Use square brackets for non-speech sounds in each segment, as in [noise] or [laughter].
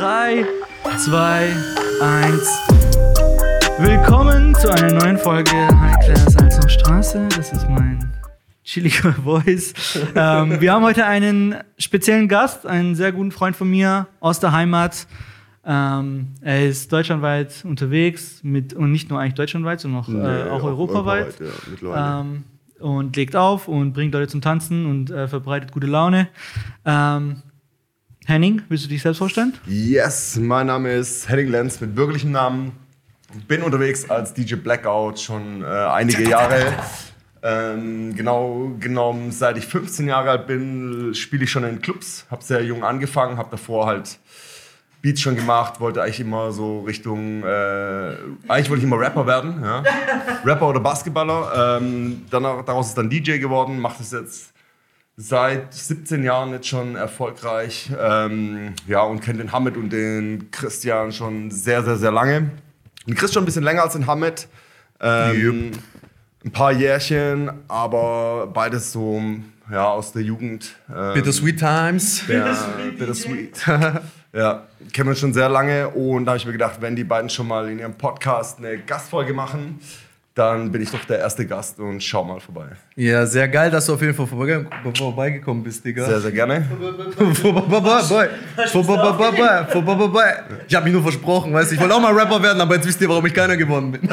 3, 2, 1. Willkommen zu einer neuen Folge High Class Salzner Straße. Das ist mein chilliger [laughs] Voice. ähm, wir haben heute einen speziellen Gast, einen sehr guten Freund von mir aus der Heimat. Ähm, er ist deutschlandweit unterwegs mit, und nicht nur eigentlich deutschlandweit, sondern auch, äh, auch auch europaweit. europaweit, ja, ähm, und legt auf und bringt Leute zum Tanzen und äh, verbreitet gute Laune. Ähm, Henning, willst du dich selbst vorstellen? Yes, mein Name ist Henning Lenz mit wirklichem Namen. Bin unterwegs als DJ Blackout schon äh, einige Jahre. Ähm, genau genommen, seit ich 15 Jahre alt bin, spiele ich schon in Clubs. Habe sehr jung angefangen, habe davor halt Beats schon gemacht, wollte eigentlich immer so Richtung, äh, eigentlich wollte ich immer Rapper werden, ja. [laughs] Rapper oder Basketballer. Ähm, danach, daraus ist dann DJ geworden, mache das jetzt seit 17 Jahren jetzt schon erfolgreich. Ähm, ja, und kenne den Hamid und den Christian schon sehr, sehr, sehr lange. Den Chris schon ein bisschen länger als den Hamid. Ähm, Ein paar Jährchen, aber beides so ja, aus der Jugend. Ähm, Bittersweet Times. ja, Bittersweet. [laughs] ja, kennen wir schon sehr lange und da habe ich mir gedacht, wenn die beiden schon mal in ihrem Podcast eine Gastfolge machen, dann bin ich doch der erste Gast und schau mal vorbei. Ja, sehr geil, dass du auf jeden Fall vorbei, vorbeigekommen bist, Digga. Sehr, sehr gerne. Vorbei. Vorbei. Vorbei. Ich habe mich nur versprochen, weißt du, ich wollte auch mal Rapper werden, aber jetzt wisst ihr, warum ich keiner geworden bin.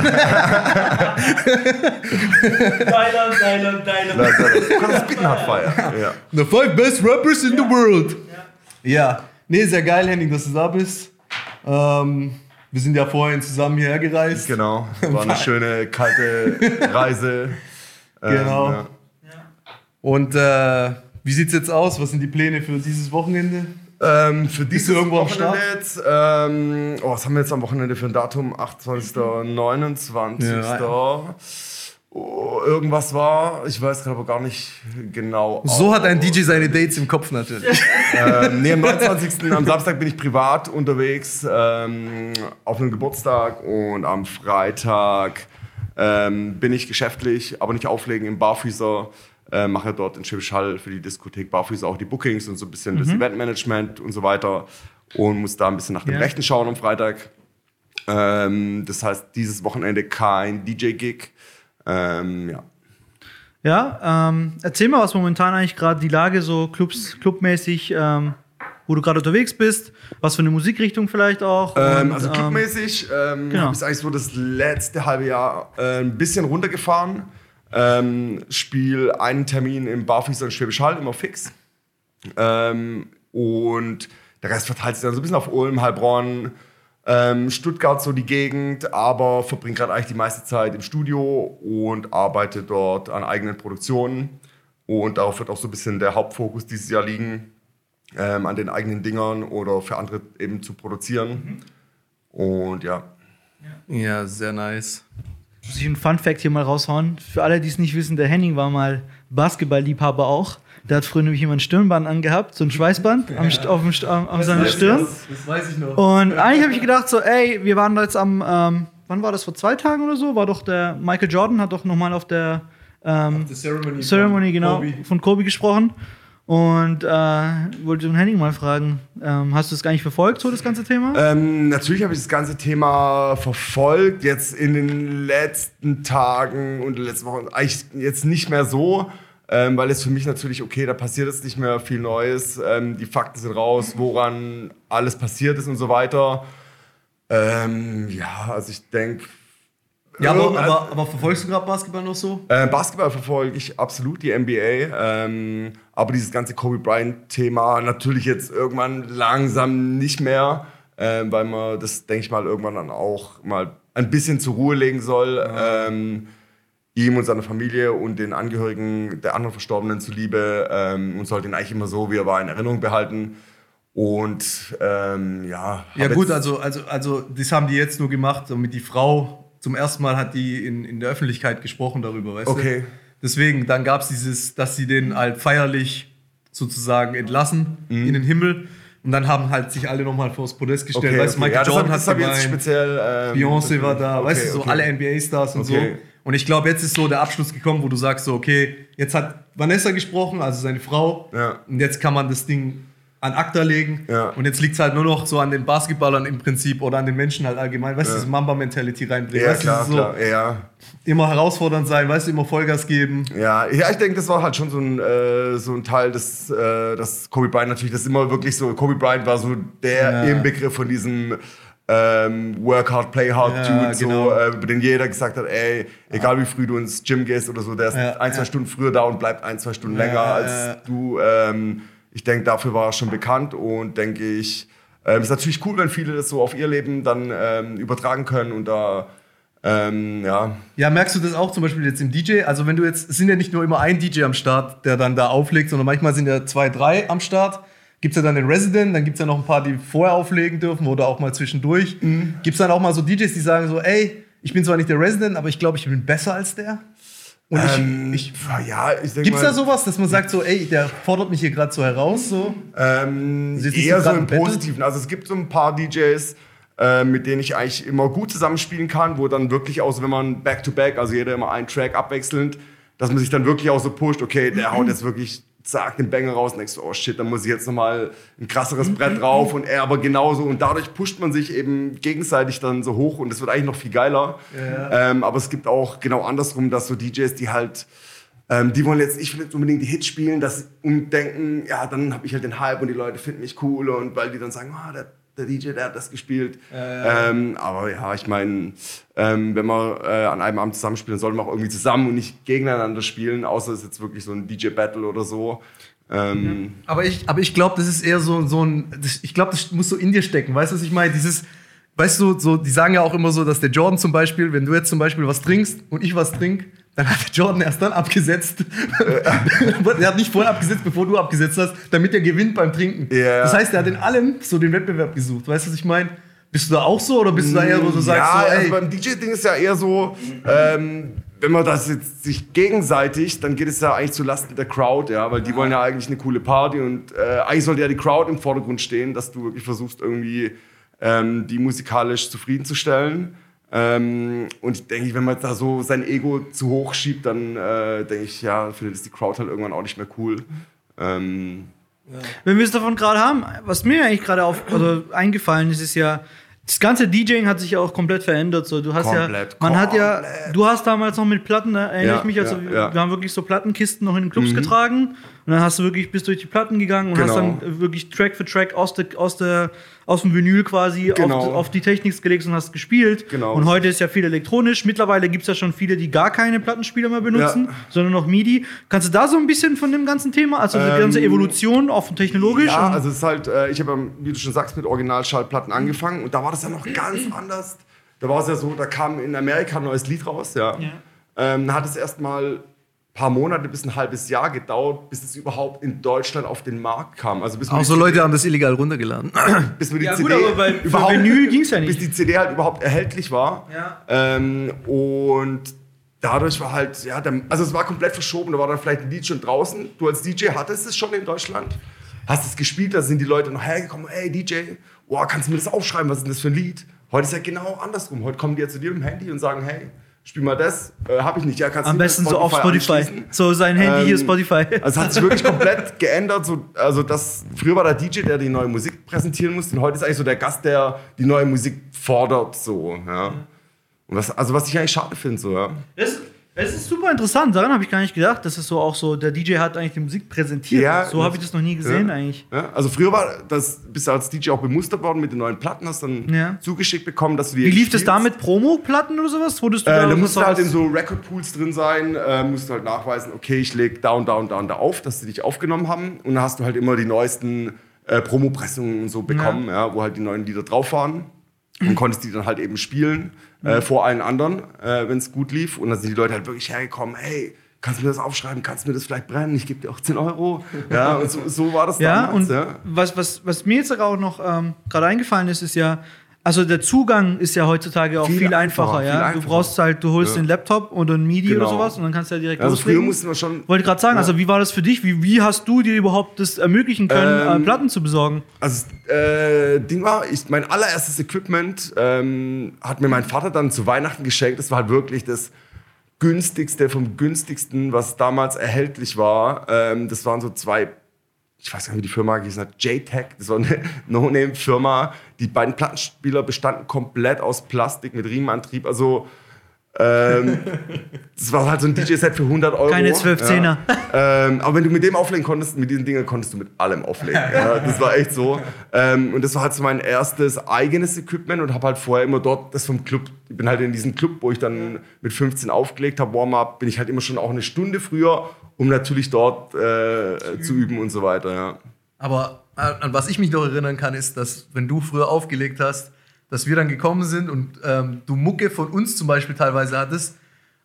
Deiner, deiner. Du kannst das Bitten hat feiern. Ja. The five best rappers in the world. Ja. Nee, sehr geil, Henning, dass du da bist. Ähm, wir sind ja vorhin zusammen hierher gereist. Genau, [laughs] war eine schöne, kalte [laughs] Reise. Ähm, Genau. ja. Und äh, wie sieht's jetzt aus? Was sind die Pläne für dieses Wochenende? Ähm, für dieses irgendwo Wochenende jetzt, ähm, oh, was haben wir jetzt am Wochenende für ein Datum? 28., 29. Ja. Oh, irgendwas war, ich weiß gerade aber gar nicht genau. So hat ein DJ seine Dates im Kopf natürlich. [laughs] Ähm, nee, am 29. am Samstag bin ich privat unterwegs ähm, auf einem Geburtstag und am Freitag ähm, bin ich geschäftlich, aber nicht auflegen im Barfüßer. Äh, mache dort in Schwäbisch Hall für die Diskothek Barfüßer auch die Bookings und so ein bisschen das Eventmanagement und so weiter und muss da ein bisschen nach dem Ja. Rechten schauen am Freitag. Ähm, das heißt, dieses Wochenende kein DJ-Gig. Ähm, ja. Ja, ähm, erzähl mal, was momentan eigentlich gerade die Lage so Clubs, clubmäßig, ähm, wo du gerade unterwegs bist, was für eine Musikrichtung vielleicht auch. Ähm, und, also clubmäßig ähm, genau. ich eigentlich so das letzte halbe Jahr äh, ein bisschen runtergefahren. Ähm, spiel einen Termin im Barfüßer in Schwäbisch Hall, immer fix. Ähm, und der Rest verteilt sich dann so ein bisschen auf Ulm, Heilbronn, ähm, Stuttgart so die Gegend, aber verbringe gerade eigentlich die meiste Zeit im Studio und arbeite dort an eigenen Produktionen. Und darauf wird auch so ein bisschen der Hauptfokus dieses Jahr liegen, ähm, an den eigenen Dingern oder für andere eben zu produzieren. Und ja, Ja, sehr nice. Muss ich einen Fun Fact hier mal raushauen. Für alle, die es nicht wissen, der Henning war mal Basketballliebhaber auch. Der hat früher nämlich immer ein Stirnband angehabt, so ein Schweißband am, St- auf dem, am, an seiner Stirn. Das weiß ich noch. Und eigentlich habe ich gedacht, so, ey, wir waren da jetzt am, ähm, wann war das, vor zwei Tagen oder so? War doch der Michael Jordan, hat doch nochmal auf der ähm, Ceremony. Ceremony, von genau, Kobe. von Kobe gesprochen. Und äh, wollte den Henning mal fragen, ähm, hast du das gar nicht verfolgt, so das ganze Thema? Ähm, natürlich habe ich das ganze Thema verfolgt, jetzt in den letzten Tagen und letzten Wochen eigentlich jetzt nicht mehr so, ähm, weil es für mich natürlich, okay, da passiert jetzt nicht mehr viel Neues, ähm, die Fakten sind raus, woran alles passiert ist und so weiter. Ähm, ja, also ich denke, Ja, aber, aber, aber verfolgst du gerade Basketball noch so? Äh, Basketball verfolge ich absolut, die NBA. Ähm, aber dieses ganze Kobe Bryant-Thema natürlich jetzt irgendwann langsam nicht mehr, ähm, weil man das, denke ich mal, irgendwann dann auch mal ein bisschen zur Ruhe legen soll. Ähm, ihm und seiner Familie und den Angehörigen der anderen Verstorbenen zuliebe ähm, und sollte ihn eigentlich immer so, wie er war, in Erinnerung behalten. Und ähm, ja. Ja gut, also, also, also das haben die jetzt nur gemacht, damit die Frau zum ersten Mal hat die in, in der Öffentlichkeit gesprochen darüber, weißt Okay. du? Deswegen, dann gab es dieses, dass sie den halt feierlich sozusagen entlassen in den Himmel. Und dann haben halt sich alle nochmal vors Podest gestellt. Okay, weißt du, okay. Michael Ja, Jordan hat gemeint, speziell. Ähm, Beyoncé war da, okay, weißt du, so alle NBA-Stars und so. Und ich glaube, jetzt ist so der Abschluss gekommen, wo du sagst so, okay, jetzt hat Vanessa gesprochen, also seine Frau. Ja. Und jetzt kann man das Ding an ACTA legen. Ja. Und jetzt liegt es halt nur noch so an den Basketballern im Prinzip oder an den Menschen halt allgemein. Weißt du, Ja. diese Mamba-Mentality reinbringen. Ja, weißt klar, so klar. Ja. immer herausfordernd sein, weißt du, immer Vollgas geben. Ja, ja, ich denke, das war halt schon so ein, äh, so ein Teil des, äh, dass Kobe Bryant natürlich, das ist immer wirklich so, Kobe Bryant war so der Ja. Inbegriff von diesem ähm, Work hard, play hard Ja, Dude, so, genau. äh, über den jeder gesagt hat, ey, egal wie früh du ins Gym gehst oder so, der ist ein, zwei. Stunden früher da und bleibt ein, zwei Stunden länger als du. Ähm, ich denke, dafür war er schon bekannt und denke ich, ähm, ist natürlich cool, wenn viele das so auf ihr Leben dann ähm, übertragen können und da, ähm, ja, Ja, merkst du das auch zum Beispiel jetzt im DJ? Also wenn du jetzt, es sind ja nicht nur immer ein DJ am Start, der dann da auflegt, sondern manchmal sind ja zwei, drei am Start. Gibt es ja dann den Resident, dann gibt es ja noch ein paar, die vorher auflegen dürfen oder auch mal zwischendurch. Mhm. Gibt es dann auch mal so DJs, die sagen so, ey, ich bin zwar nicht der Resident, aber ich glaube, ich bin besser als der? Und ähm, ich, ich ja, ich denke Gibt's mal, da sowas, dass man sagt so, ey, der fordert mich hier gerade so heraus? So? Ähm, Also eher so im? Positiven. Also es gibt so ein paar DJs, äh, mit denen ich eigentlich immer gut zusammenspielen kann, wo dann wirklich auch so, wenn man Back-to-Back, also jeder immer einen Track abwechselnd, dass man sich dann wirklich auch so pusht, okay, der haut jetzt wirklich, zack, den Banger raus. Und denkst du, oh shit, dann muss ich jetzt nochmal ein krasseres Brett drauf und er aber genauso. Und dadurch pusht man sich eben gegenseitig dann so hoch und es wird eigentlich noch viel geiler. Ähm, aber es gibt auch genau andersrum, dass so DJs, die halt ähm, die wollen jetzt, ich will jetzt unbedingt die Hits spielen, dass und denken, ja, dann habe ich halt den Hype und die Leute finden mich cool und weil die dann sagen, ah, der, der DJ, der hat das gespielt. Ähm, aber ja, ich meine, ähm, wenn wir äh, an einem Abend zusammenspielen, sollten wir auch irgendwie zusammen und nicht gegeneinander spielen, außer es ist jetzt wirklich so ein DJ-Battle oder so. Ähm, Aber ich, aber ich glaube, das ist eher so, so ein. Ich glaube, das muss so in dir stecken. Weißt du, was ich meine? Dieses. Weißt du, so, die sagen ja auch immer so, dass der Jordan zum Beispiel, wenn du jetzt zum Beispiel was trinkst und ich was trink, dann hat Jordan erst dann abgesetzt. [laughs] er hat nicht vorher abgesetzt, bevor du abgesetzt hast, damit er gewinnt beim Trinken. Ja. Das heißt, er hat in allem so den Wettbewerb gesucht. Weißt du, was ich meine? Bist du da auch so oder bist du da eher, wo du sagst, ja, so, ey, also beim DJ-Ding ist ja eher so, ähm, wenn man das jetzt sich gegenseitig, dann geht es ja eigentlich zu Lasten der Crowd, ja, weil die wollen ja eigentlich eine coole Party und äh, eigentlich sollte ja die Crowd im Vordergrund stehen, dass du wirklich versuchst irgendwie ähm, die musikalisch zufriedenzustellen. Ähm, und ich denke, wenn man da so sein Ego zu hoch schiebt, dann äh, denke ich, ja, findet es die Crowd halt irgendwann auch nicht mehr cool. Ähm, Wenn wir es davon gerade haben, was mir eigentlich gerade auf also eingefallen ist, ist ja, das ganze DJing hat sich ja auch komplett verändert. So, du hast Komplett, ja, man hat ja, komplett. du hast damals noch mit Platten, da erinnere Ja, ich mich, also ja, wir, ja. Mhm. wir haben wirklich so Plattenkisten noch in den Clubs getragen und dann hast du wirklich bis durch die Platten gegangen und hast Genau. dann wirklich Track für Track aus, der, aus, der, aus dem Vinyl quasi Genau. auf, auf die Techniks gelegt und hast gespielt. Genau. Und heute ist ja viel elektronisch. Mittlerweile gibt es ja schon viele, die gar keine Plattenspieler mehr benutzen, Ja. sondern noch MIDI. Kannst du da so ein bisschen von dem ganzen Thema, also die Ähm, ganze Evolution, auch technologisch? Ja, also es ist halt, äh, ich habe, wie du schon sagst, mit Originalschallplatten angefangen und da war das ja noch ganz anders. Da war es ja so, da kam in Amerika ein neues Lied raus, ja. Ja. Ähm, hat es erstmal paar Monate bis ein halbes Jahr gedauert, bis es überhaupt in Deutschland auf den Markt kam. Also bis auch so CD Leute haben das illegal runtergeladen. [coughs] bis wir die Ja, CD gut, aber bei- überhaupt Vinyl ging's ja nicht. bis die CD halt überhaupt erhältlich war. Ja. Ähm, und dadurch war halt, ja, der, also es war komplett verschoben. Da war dann vielleicht ein Lied schon draußen. Du als DJ hattest es schon in Deutschland, hast es gespielt, da sind die Leute noch hergekommen. Hey DJ, oh, kannst du mir das aufschreiben? Was ist denn das für ein Lied? Heute ist ja genau andersrum. Heute kommen die ja zu dir mit dem Handy und sagen, hey, spiel mal das. Äh, hab ich nicht. Ja, kannst Am du besten so auf Spotify. So sein Handy hier Ähm, Spotify. Also es hat sich wirklich komplett geändert. So, also das, früher war der DJ, der die neue Musik präsentieren musste. Und heute ist eigentlich so der Gast, der die neue Musik fordert. So, ja. Und was, also was ich eigentlich schade finde. So, ja. Das, das ist super interessant. Daran habe ich gar nicht gedacht, dass es so auch so, der DJ hat eigentlich die Musik präsentiert. Ja, so habe ich das noch nie gesehen ja. eigentlich. Ja, also früher war das, bist du als DJ auch bemustert worden mit den neuen Platten, hast dann zugeschickt bekommen, dass du die Wie lief das da mit Promo-Platten oder sowas? Wurdest du Äh, da was musst du halt in so Recordpools drin sein, äh, musst du halt nachweisen, okay, ich leg da und da und da und da auf, dass sie dich aufgenommen haben. Und dann hast du halt immer die neuesten äh, Promopressungen und so bekommen, ja. wo halt die neuen Lieder drauf waren. Und konntest die dann halt eben spielen äh, vor allen anderen, äh, wenn es gut lief. Und dann sind die Leute halt wirklich hergekommen, hey, kannst du mir das aufschreiben, kannst du mir das vielleicht brennen, ich gebe dir auch 10 Euro. [laughs] Ja, und so, so war das Ja, damals. und ja. Was, was, was mir jetzt auch noch ähm, gerade eingefallen ist, ist ja, also der Zugang ist ja heutzutage auch viel, Viel einfacher, ja. viel Du einfacher. brauchst halt, du holst Ja. den Laptop oder ein MIDI oder Genau. sowas und dann kannst du ja direkt Also früher loslegen. mussten wir schon. Wollte gerade sagen, Ja. also wie war das für dich? Wie, wie hast du dir überhaupt das ermöglichen können, Ähm, äh, Platten zu besorgen? Also, äh, Ding war, ich, mein allererstes Equipment ähm, hat mir mein Vater dann zu Weihnachten geschenkt. Das war halt wirklich das günstigste vom günstigsten, was damals erhältlich war. Ähm, das waren so zwei ich weiß gar nicht, wie die Firma hieß, JTech, das war eine [laughs] No-Name-Firma. Die beiden Plattenspieler bestanden komplett aus Plastik mit Riemenantrieb. Also ähm, [laughs] das war halt so ein DJ-Set für 100 Euro. Keine 12 Zehner. Ja. [laughs] Ähm, aber wenn du mit dem auflegen konntest, mit diesen Dingen konntest du mit allem auflegen. Ja, das war echt so. Ähm, und das war halt so mein erstes eigenes Equipment und habe halt vorher immer dort das vom Club, ich bin halt in diesem Club, wo ich dann mit 15 aufgelegt habe, Warm-up, bin ich halt immer schon auch eine Stunde früher, um natürlich dort äh, zu üben und so weiter. Ja. Aber an was ich mich noch erinnern kann, ist, dass wenn du früher aufgelegt hast, dass wir dann gekommen sind und ähm, du Mucke von uns zum Beispiel teilweise hattest,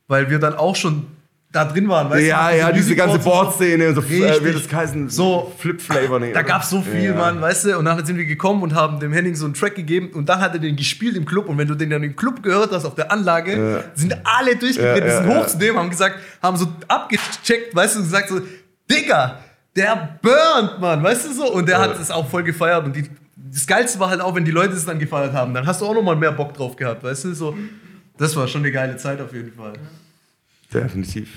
weil wir dann auch schon da drin waren, weißt ja, du? Ja, ja, diese ganze Board-Szene und so, äh, wie das heißen, so Flip-Flavor. Nee, da gab es so viel, ja. Mann, weißt du? Und dann sind wir gekommen und haben dem Henning so einen Track gegeben und dann hat er den gespielt im Club und wenn du den dann im Club gehört hast, auf der Anlage, ja. sind alle durchgedreht, ja, sind hoch zu dem, haben gesagt, haben so abgecheckt, weißt du, und gesagt so, Digga, der burnt, Mann, weißt du so? Und der hat es auch voll gefeiert und die das Geilste war halt auch, wenn die Leute es dann gefeiert haben. Dann hast du auch noch mal mehr Bock drauf gehabt, weißt du? So, das war schon eine geile Zeit auf jeden Fall. Definitiv.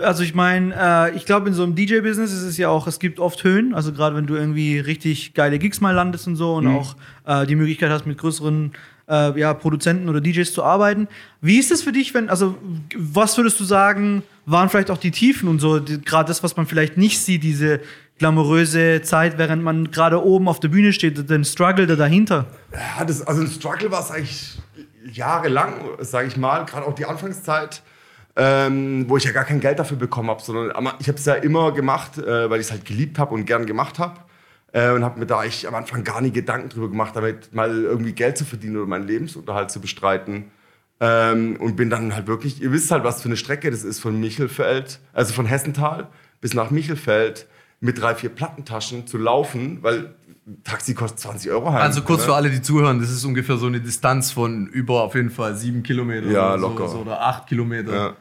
Also ich meine, äh, ich glaube, in so einem DJ-Business ist es ja auch, es gibt oft Höhen. Also gerade wenn du irgendwie richtig geile Gigs mal landest und so und mhm. auch äh, die Möglichkeit hast, mit größeren äh, ja, Produzenten oder DJs zu arbeiten. Wie ist es für dich, wenn, also was würdest du sagen, waren vielleicht auch die Tiefen und so, gerade das, was man vielleicht nicht sieht, diese glamouröse Zeit, während man gerade oben auf der Bühne steht, den Struggle da dahinter? Ja, das, also ein Struggle war es eigentlich jahrelang, sage ich mal, gerade auch die Anfangszeit. Ähm, wo ich ja gar kein Geld dafür bekommen habe, sondern ich habe es ja immer gemacht, äh, weil ich es halt geliebt habe und gern gemacht habe. Äh, und habe mir da eigentlich am Anfang gar nie Gedanken drüber gemacht, damit mal irgendwie Geld zu verdienen oder meinen Lebensunterhalt zu bestreiten. Ähm, und bin dann halt wirklich, ihr wisst halt, was für eine Strecke das ist von Michelfeld, also von Hessenthal bis nach Michelfeld mit drei, vier Plattentaschen zu laufen, weil Taxi kostet 20 Euro heim. Also kurz ne? für alle, die zuhören, das ist ungefähr so eine Distanz von über auf jeden Fall sieben Kilometer ja, oder, locker. So, oder acht Kilometer. Ja.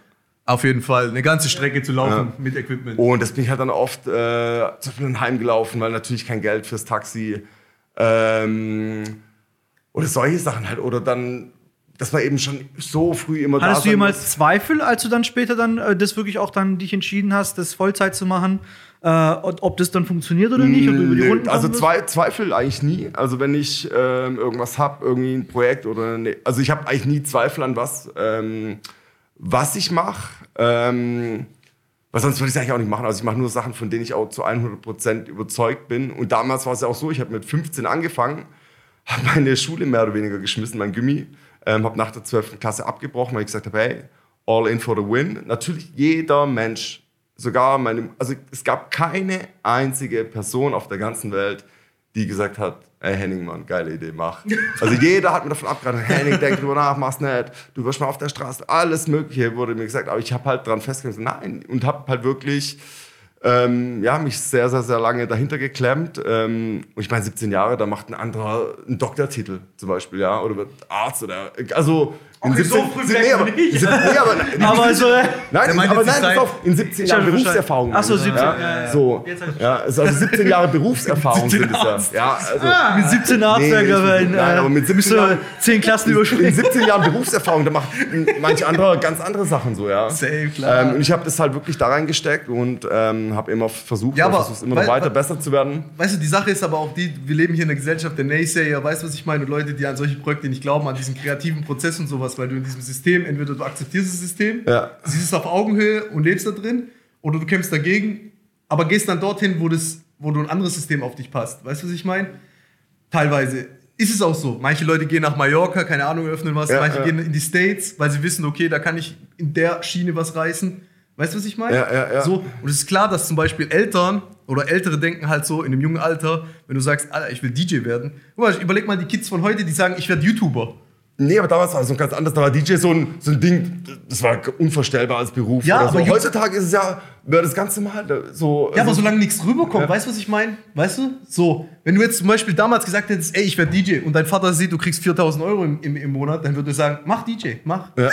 Auf jeden Fall eine ganze Strecke zu laufen ja. mit Equipment. Und das bin ich halt dann oft äh, zum Beispiel heimgelaufen, weil natürlich kein Geld fürs Taxi. Ähm, oder solche Sachen halt. Oder dann dass man eben schon so früh immer Hattest da Hattest du jemals muss. Zweifel, als du dann später dann äh, das wirklich auch dann dich entschieden hast, das Vollzeit zu machen? Äh, ob das dann funktioniert oder nicht? Nö, also zwei, Zweifel eigentlich nie. Also wenn ich ähm, irgendwas habe, irgendwie ein Projekt oder ne, also ich habe eigentlich nie Zweifel an was, ähm, was ich mache. Ähm, weil sonst würde ich es eigentlich auch nicht machen. Also ich mache nur Sachen, von denen ich auch zu 100% überzeugt bin. Und damals war es ja auch so, ich habe mit 15 angefangen, habe meine Schule mehr oder weniger geschmissen, mein Gummi, ähm, habe nach der 12. Klasse abgebrochen, weil ich gesagt habe, hey, all in for the win. Natürlich jeder Mensch sogar meine, also es gab keine einzige Person auf der ganzen Welt, die gesagt hat, ey Henning, Mann, geile Idee, mach. Also jeder hat mir davon abgeraten, Henning, denk drüber nach, mach's nicht, du wirst mal auf der Straße, alles Mögliche wurde mir gesagt, aber ich habe halt dran festgehalten, nein, und habe halt wirklich ähm, ja, mich sehr, sehr, sehr lange dahinter geklemmt. Ähm, und ich meine, 17 Jahre, da macht ein anderer einen Doktortitel zum Beispiel, ja, oder wird Arzt oder, also in 17, so früh nee, aber, nicht. Nee, aber, [laughs] nee, aber also, nein, aber nein, pass auf, in 17 Jahren Berufserfahrung. Achso, 17 ja, ja, ja. So, ja, also 17 Jahre Berufserfahrung [laughs] sind es ja. ja also, ah, mit 17 Arztwerker werden. Nein, aber mit 17 Jahren, 10 Klassen überspringen. In 17 Jahren Berufserfahrung, da macht manche andere ganz andere Sachen so, ja. Safe, klar. Ähm, und ich habe das halt wirklich da reingesteckt und ähm, habe immer versucht, ja, aber, immer noch weiter besser zu werden. Weißt du, die Sache ist aber auch die, wir leben hier in einer Gesellschaft der Naysayer, weißt du, was ich meine? Und Leute, die an solche Projekte nicht glauben, an diesen kreativen Prozess und sowas, weil du in diesem System entweder du akzeptierst das System, ja. siehst es auf Augenhöhe und lebst da drin, oder du kämpfst dagegen, aber gehst dann dorthin, wo, das, wo du ein anderes System auf dich passt. Weißt du, was ich meine? Teilweise ist es auch so. Manche Leute gehen nach Mallorca, keine Ahnung, öffnen was. Ja, Manche ja. gehen in die States, weil sie wissen, okay, da kann ich in der Schiene was reißen. Weißt du, was ich meine? Ja, ja, ja. So, und es ist klar, dass zum Beispiel Eltern oder Ältere denken halt so in einem jungen Alter, wenn du sagst, Alter, ich will DJ werden. Guck mal, überleg mal die Kids von heute, die sagen, ich werde YouTuber. Nee, aber damals war es so ganz anders. Da war DJ so ein, so ein Ding, das war unvorstellbar als Beruf. Ja, aber so. heutzutage ist es ja wäre das Ganze mal so. Ja, also, aber solange nichts rüberkommt, ja. weißt du, was ich meine? Weißt du? So, wenn du jetzt zum Beispiel damals gesagt hättest, ey, ich werde DJ und dein Vater sieht, du kriegst 4000 Euro im, im, im Monat, dann würde er sagen, mach DJ, mach. Ja.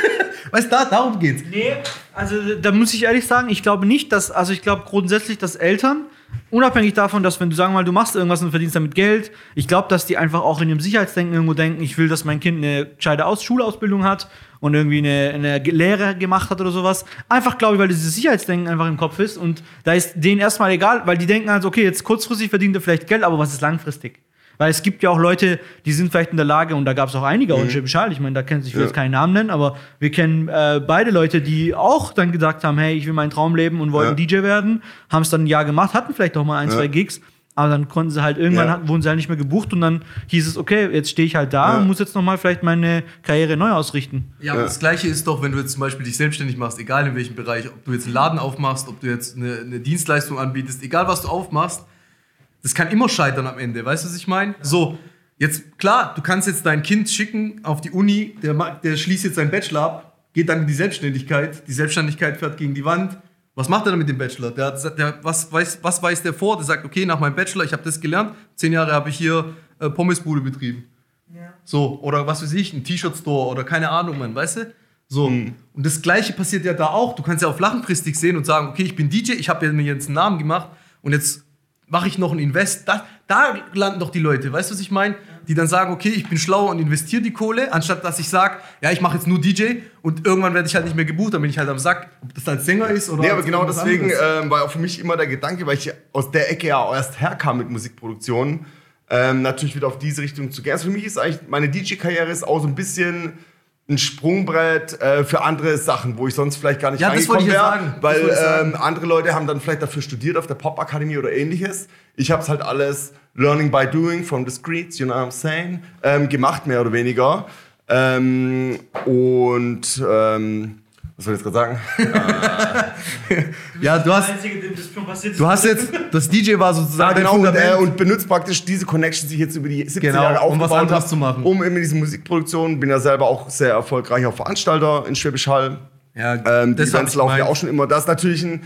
[laughs] weißt du, da, darum geht's. Nee, also da muss ich ehrlich sagen, ich glaube nicht, dass, also ich glaube grundsätzlich, dass Eltern unabhängig davon, dass wenn du sagen mal, du machst irgendwas und verdienst damit Geld, ich glaube, dass die einfach auch in ihrem Sicherheitsdenken irgendwo denken, ich will, dass mein Kind eine gescheite Aus Schulausbildung hat und irgendwie eine, eine Lehre gemacht hat oder sowas. Einfach, glaube ich, weil dieses Sicherheitsdenken einfach im Kopf ist und da ist denen erstmal egal, weil die denken also, okay, jetzt kurzfristig verdient er vielleicht Geld, aber was ist langfristig? Weil es gibt ja auch Leute, die sind vielleicht in der Lage, und da gab es auch einige, mhm. und Schall, ich meine, da kennt sich, ich will jetzt keinen Namen nennen, aber wir kennen äh, beide Leute, die auch dann gesagt haben, hey, ich will meinen Traum leben und wollten ja. DJ werden, haben es dann ein Jahr gemacht, hatten vielleicht auch mal ein, ja. zwei Gigs, aber dann konnten sie halt irgendwann ja. wurden sie halt nicht mehr gebucht und dann hieß es, okay, jetzt stehe ich halt da ja. und muss jetzt nochmal vielleicht meine Karriere neu ausrichten. Ja, aber ja. das Gleiche ist doch, wenn du jetzt zum Beispiel dich selbstständig machst, egal in welchem Bereich, ob du jetzt einen Laden aufmachst, ob du jetzt eine, eine Dienstleistung anbietest, egal was du aufmachst, das kann immer scheitern am Ende. Weißt du, was ich meine? So, Jetzt, klar, du kannst jetzt dein Kind schicken auf die Uni, der, der schließt jetzt seinen Bachelor ab, geht dann in die Selbstständigkeit, die Selbstständigkeit fährt gegen die Wand. Was macht er dann mit dem Bachelor? Der, der, was, weiß, was weiß der vor? Der sagt, okay, nach meinem Bachelor, ich habe das gelernt, zehn Jahre habe ich hier äh, Pommesbude betrieben. Ja. So, oder was weiß ich, ein T-Shirt-Store oder keine Ahnung, man, weißt du? So. Mhm. Und das Gleiche passiert ja da auch. Du kannst ja auch langfristig sehen und sagen, okay, ich bin DJ, ich habe mir jetzt einen Namen gemacht und jetzt mache ich noch einen Invest. Da, da landen doch die Leute, weißt du, was ich meine? die dann sagen, okay, ich bin schlau und investiere die Kohle, anstatt dass ich sage, ja, ich mache jetzt nur DJ und irgendwann werde ich halt nicht mehr gebucht, dann bin ich halt am Sack, ob das als Sänger ist oder. Nee, aber genau deswegen ähm, war auch für mich immer der Gedanke, weil ich aus der Ecke ja erst herkam mit Musikproduktion, ähm, natürlich wieder auf diese Richtung zu gehen. Also für mich ist eigentlich, meine DJ-Karriere ist auch so ein bisschen ein Sprungbrett äh, für andere Sachen, wo ich sonst vielleicht gar nicht ja, reingekommen wäre. Weil ähm, andere Leute haben dann vielleicht dafür studiert auf der Popakademie oder ähnliches. Ich habe es halt alles Learning by Doing from the Streets, you know what I'm saying, ähm, gemacht, mehr oder weniger. Ähm, und ähm, was soll ich jetzt gerade sagen? [laughs] ja, du hast, du hast jetzt, das DJ war sozusagen genau, und, äh, und, benutzt praktisch diese Connections, die ich jetzt über die 70 genau, Jahre aufgebaut um was habe, zu machen. um in diese Musikproduktion. Bin ja selber auch sehr erfolgreicher Veranstalter in Schwäbisch Hall. Ja, ähm, die Events laufen ja auch schon immer. Das ist natürlich ein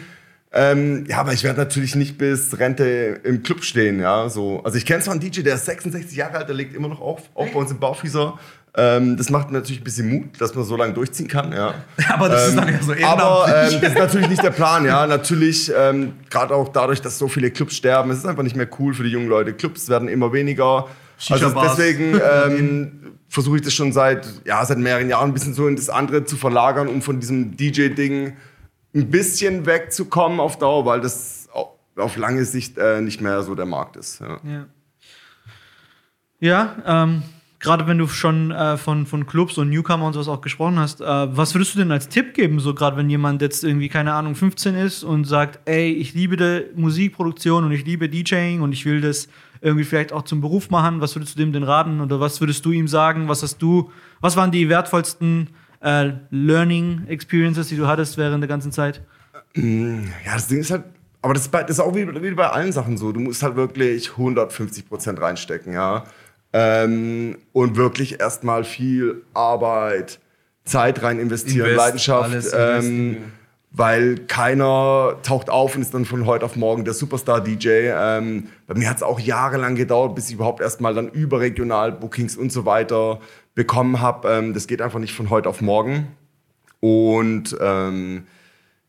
ähm, ja, aber ich werde natürlich nicht bis Rente im Club stehen, ja. So. Also ich kenne zwar einen DJ, der ist 66 Jahre alt, der legt immer noch auf, auch bei uns im Baufieser. Ähm, das macht natürlich ein bisschen Mut, dass man so lange durchziehen kann, ja. [laughs] aber das ähm, ist dann ja so Aber ähm, das ist natürlich nicht der Plan, ja. Natürlich, ähm, gerade auch dadurch, dass so viele Clubs sterben, es ist einfach nicht mehr cool für die jungen Leute. Clubs werden immer weniger. Also deswegen [laughs] ähm, versuche ich das schon seit, ja, seit mehreren Jahren ein bisschen so in das andere zu verlagern, um von diesem DJ-Ding ein bisschen wegzukommen auf Dauer, weil das auf lange Sicht äh, nicht mehr so der Markt ist. Ja, ja. ja ähm, gerade wenn du schon äh, von, von Clubs und Newcomer und sowas auch gesprochen hast, äh, was würdest du denn als Tipp geben, so gerade wenn jemand jetzt irgendwie, keine Ahnung, 15 ist und sagt, ey, ich liebe Musikproduktion und ich liebe DJing und ich will das irgendwie vielleicht auch zum Beruf machen, was würdest du dem denn raten oder was würdest du ihm sagen, was hast du, was waren die wertvollsten äh, Learning Experiences, die du hattest während der ganzen Zeit? Ja, das Ding ist halt, aber das ist, bei, das ist auch wie, wie, bei allen Sachen so. Du musst halt wirklich 150 Prozent reinstecken, ja. Ähm, und wirklich erstmal viel Arbeit, Zeit rein investieren, Invest, Leidenschaft. Ähm, weil keiner taucht auf und ist dann von heute auf morgen der Superstar-DJ. Ähm, bei mir hat es auch jahrelang gedauert, bis ich überhaupt erstmal dann überregional Bookings und so weiter bekommen habe. Ähm, das geht einfach nicht von heute auf morgen. Und ähm,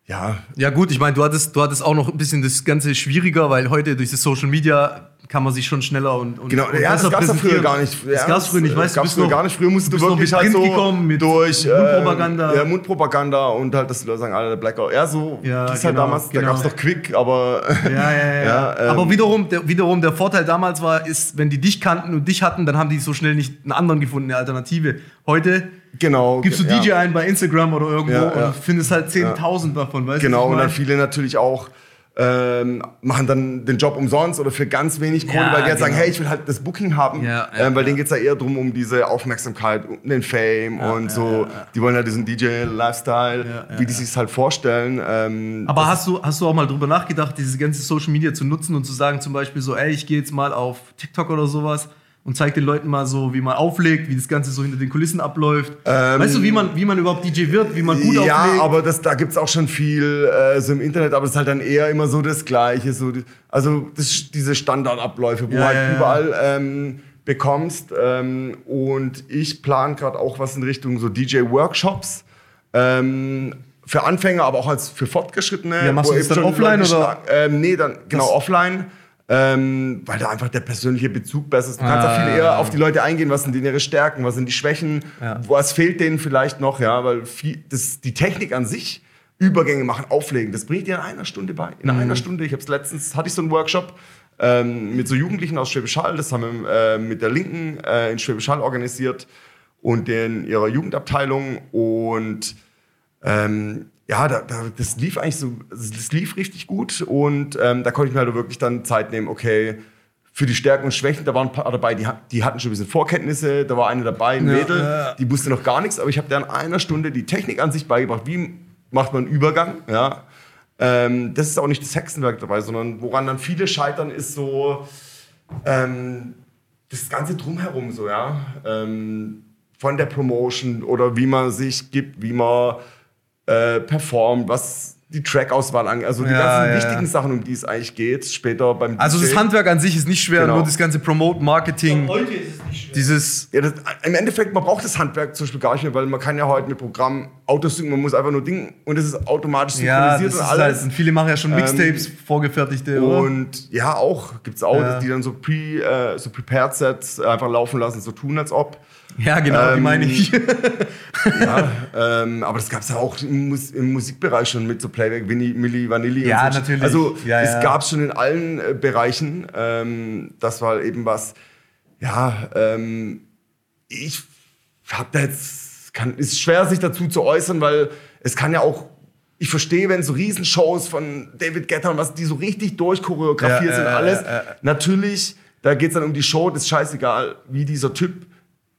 ja. Ja, gut, ich meine, du hattest, du hattest auch noch ein bisschen das Ganze schwieriger, weil heute durch das Social Media kann man sich schon schneller und, und genau und ja das gab es früher gar nicht. Das ja, gab es früher nicht. weißt du bist früher gar nicht. Früher musst du, wirklich halt so gekommen, durch Mundpropaganda. äh, ja Mundpropaganda und halt dass die Leute sagen alle der Blackout. Ja so ja, das genau, halt damals. Genau. da gab es doch Quick aber ja ja ja, ja. [laughs] Ähm, aber wiederum der, wiederum der Vorteil damals war ist wenn die dich kannten und dich hatten dann haben die so schnell nicht einen anderen gefunden eine Alternative. Heute Genau. Gibst du DJ ein bei Instagram oder irgendwo und findest halt 10.000 davon, weißt du? Genau, und dann viele natürlich auch ähm, machen dann den Job umsonst oder für ganz wenig Kohle, ja, weil die jetzt genau. sagen, hey, ich will halt das Booking haben, ja, ja, ähm, weil denen geht es ja eher darum, um diese Aufmerksamkeit, um den Fame und so. Die wollen ja diesen DJ-Lifestyle, wie die sich es halt vorstellen. Ähm, Aber hast du, hast du auch mal drüber nachgedacht, diese ganze Social Media zu nutzen und zu sagen zum Beispiel so, ey, ich gehe jetzt mal auf TikTok oder sowas und zeigt den Leuten mal so, wie man auflegt, wie das Ganze so hinter den Kulissen abläuft. Ähm, weißt du, wie man, wie man überhaupt DJ wird, wie man gut ja, auflegt? Ja, aber das, da gibt es auch schon viel äh, so im Internet, aber es ist halt dann eher immer so das Gleiche. So, also das, diese Standardabläufe, wo ja, halt ja, überall ähm, bekommst. Ähm, und ich plane gerade auch was in Richtung so DJ-Workshops. Ähm, für Anfänger, aber auch als für Fortgeschrittene. Ja, machst du das dann offline, oder? Ähm, nee, dann genau Das- offline. Ähm, weil da einfach der persönliche Bezug besser ist. Du kannst Ah. auch viel eher auf die Leute eingehen, was sind denn ihre Stärken, was sind die Schwächen, Ja. was fehlt denen vielleicht noch, ja, weil viel, das, die Technik an sich, Übergänge machen, auflegen, das bringt dir in einer Stunde bei. In Mhm. einer Stunde, ich habe es letztens, hatte ich so einen Workshop ähm, mit so Jugendlichen aus Schwäbisch Hall, das haben wir äh, mit der Linken äh, in Schwäbisch Hall organisiert und in ihrer Jugendabteilung und ähm, ja, da, da, das lief eigentlich so, das lief richtig gut und ähm, da konnte ich mir halt wirklich dann Zeit nehmen, okay, für die Stärken und Schwächen, da waren ein paar dabei, die, die hatten schon ein bisschen Vorkenntnisse, da war eine dabei, ein Ja, Mädel, ja. die wusste noch gar nichts, aber ich habe der in einer Stunde die Technik an sich beigebracht, wie macht man einen Übergang, ja. Ähm, das ist auch nicht das Hexenwerk dabei, sondern woran dann viele scheitern, ist so ähm, das Ganze drumherum so, ja. Ähm, von der Promotion oder wie man sich gibt, wie man äh, performt, was die Trackauswahl angeht. Also die Ja, ganzen ja, wichtigen ja. Sachen, um die es eigentlich geht, später beim Also das DJ. Handwerk an sich ist nicht schwer, Genau. nur das ganze Promote, Marketing, Heute ist es nicht schwer. dieses. Ja, das, Im Endeffekt, man braucht das Handwerk zum Beispiel gar nicht mehr, weil man kann ja heute mit Programm Autos synken, man muss einfach nur Ding und es ist automatisch Ja, das synchronisiert ist und halt, alles. und viele machen ja schon Ähm, Mixtapes, vorgefertigte, oder? Und ja, auch gibt es auch, Ja. die dann so, pre, äh, so Prepared Sets einfach laufen lassen, so tun als ob. Ja, genau, die ähm, meine ich. [laughs] Ja, ähm, aber das gab es ja auch im, Mus im Musikbereich schon mit so Playback, Winnie, Milli, Vanilli. Ja, und so. natürlich. Also Ja, es ja. gab schon in allen äh, Bereichen. Ähm, das war eben was, ja, ähm, ich hab da jetzt, kann, ist schwer sich dazu zu äußern, weil es kann ja auch, ich verstehe, wenn so Riesenshows von David Guetta und was, die so richtig durchchoreografiert Ja, sind, äh, alles. äh, äh. Natürlich, da geht es dann um die Show, das ist scheißegal, wie dieser Typ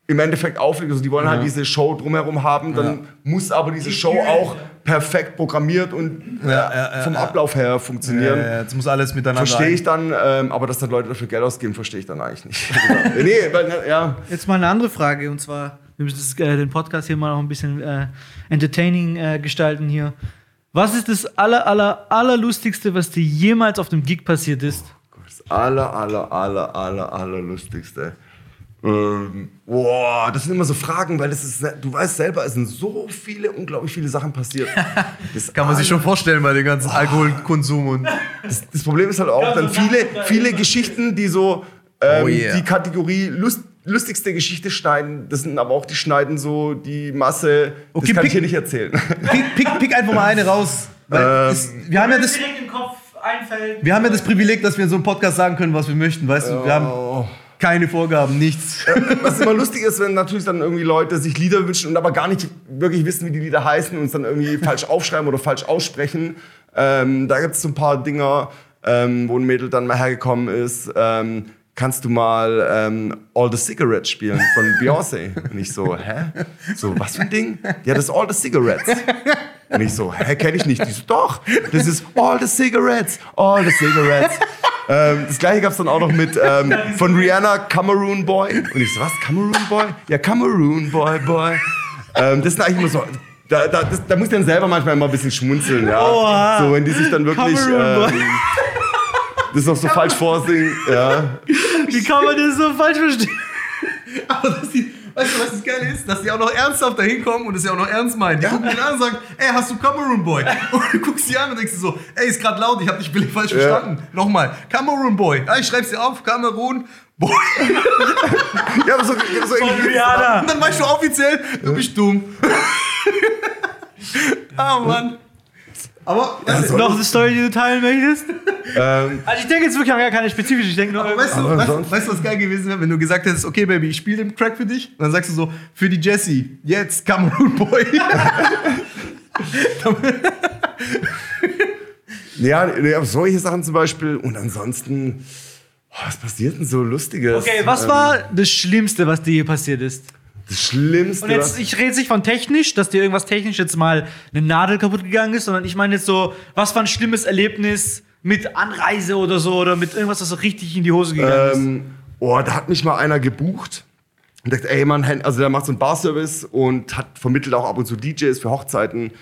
im Endeffekt auflegt. Also die wollen halt diese Show drumherum haben, dann muss aber diese Show auch perfekt programmiert und Ja, ja, ja, vom ja. Ablauf her Ja, funktionieren. ja, jetzt muss alles miteinander. Verstehe ich dann, ähm, aber dass dann Leute dafür Geld ausgeben, verstehe ich dann eigentlich nicht. [laughs] nee, weil, ja. Jetzt mal eine andere Frage und zwar, wir müssen das, äh, den Podcast hier mal noch ein bisschen äh, entertaining äh, gestalten hier. Was ist das aller, aller, allerlustigste, was dir jemals auf dem Gig passiert ist? Das aller, aller, aller, aller, aller lustigste. Ähm, boah, das sind immer so Fragen, weil das ist, du weißt selber, es sind so viele, unglaublich viele Sachen passiert. [laughs] Das Kann man sich schon vorstellen bei dem ganzen Alkoholkonsum und. Das, das Problem ist halt auch dann viele, viele Geschichten, die so ähm, Oh yeah. die Kategorie Lust, lustigste Geschichte schneiden. Das sind aber auch die schneiden so die Masse. Okay, das kann pick- ich hier nicht erzählen. [laughs] Pick, pick, pick einfach mal eine raus. Weil Ähm. es, wir, haben ja das, direkt im Kopf einfällt. wir haben ja das Privileg, dass wir in so einem Podcast sagen können, was wir möchten. Weißt du, wir haben keine Vorgaben, nichts. Was immer lustig ist, wenn natürlich dann irgendwie Leute sich Lieder wünschen und aber gar nicht wirklich wissen, wie die Lieder heißen und es dann irgendwie [laughs] falsch aufschreiben oder falsch aussprechen. Ähm, da gibt es so ein paar Dinger, ähm, wo ein Mädel dann mal hergekommen ist. Ähm, kannst du mal ähm, All the Cigarettes spielen von [laughs] Beyoncé? Und ich so, hä? So, was für ein Ding? Ja, das ist All the Cigarettes. Und ich so, hä, kenne ich nicht. Die so, doch, das ist All the Cigarettes, All the Cigarettes. Ähm, das gleiche gab es dann auch noch mit ähm, von Rihanna, Cameroon Boy. Und ich so, was, Cameroon Boy? Ja, Cameroon Boy, Boy. Ähm, das sind eigentlich immer so, da, da, das, da muss ich dann selber manchmal immer ein bisschen schmunzeln, ja. Oha. So, wenn die sich dann wirklich Cameroon Boy. ähm, das noch so falsch vorsingen, ja. Wie kann man das so falsch verstehen? Aber dass die, weißt du, was das Geile ist? Dass die auch noch ernsthaft da hinkommen und es ja auch noch ernst meinen. Die gucken ihn an und sagen, ey, hast du Cameroon Boy? Und du guckst sie an und denkst dir so, ey, ist gerade laut, ich hab dich billig falsch verstanden. Nochmal, Cameroon Boy. Ja, ich schreib's dir auf, Cameroon Boy. Ja, aber so, so irgendwie. Und dann weißt du offiziell, du bist dumm. ah, [laughs] Mann. Aber, weißt, du, Noch eine Story, die du teilen möchtest? Ähm, Also ich denke jetzt wirklich an gar keine spezifische, ich denke nur weißt, du, weißt, weißt du, was geil gewesen wäre, wenn du gesagt hättest, okay, Baby, ich spiele den Crack für dich? Und dann sagst du so, für die Jessie, jetzt Cameroon Boy. [laughs] ja, solche Sachen zum Beispiel. Und ansonsten, oh, was passiert denn so Lustiges? Okay, was Ähm, war das Schlimmste, was dir hier passiert ist? Das Schlimmste? Und jetzt, ich rede nicht von technisch, dass dir irgendwas technisch jetzt mal eine Nadel kaputt gegangen ist, sondern ich meine jetzt so, was war ein schlimmes Erlebnis mit Anreise oder so oder mit irgendwas, was so richtig in die Hose gegangen ist? Ähm, oh, da hat mich mal einer gebucht und dachte, ey Mann, also der macht so einen Barservice und hat vermittelt auch ab und zu DJs für Hochzeiten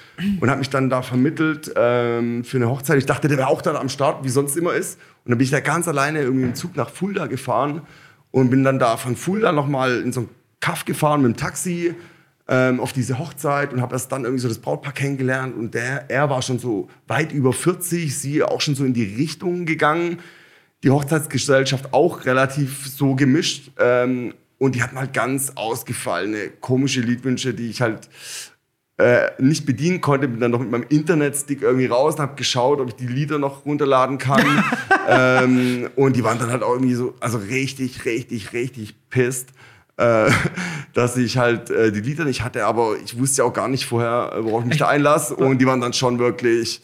und hat mich dann da vermittelt ähm, für eine Hochzeit. Ich dachte, der wäre auch dann am Start, wie sonst immer ist. Und dann bin ich da ganz alleine irgendwie im Zug nach Fulda gefahren und bin dann da von Fulda nochmal in so einen Kaff gefahren mit dem Taxi. ähm, auf diese Hochzeit und habe erst dann irgendwie so das Brautpaar kennengelernt und der, er war schon so weit über 40, sie auch schon so in die Richtung gegangen. Die Hochzeitsgesellschaft auch relativ so gemischt ähm, und die hatten halt ganz ausgefallene, komische Liedwünsche, die ich halt äh, nicht bedienen konnte, bin dann noch mit meinem Internetstick irgendwie raus und habe geschaut, ob ich die Lieder noch runterladen kann. [laughs] ähm, und die waren dann halt auch irgendwie so, also richtig, richtig, richtig pisst äh, [laughs] dass ich halt äh, die Lieder nicht hatte, aber ich wusste ja auch gar nicht vorher, äh, worauf ich mich da einlasse. Und die waren dann schon wirklich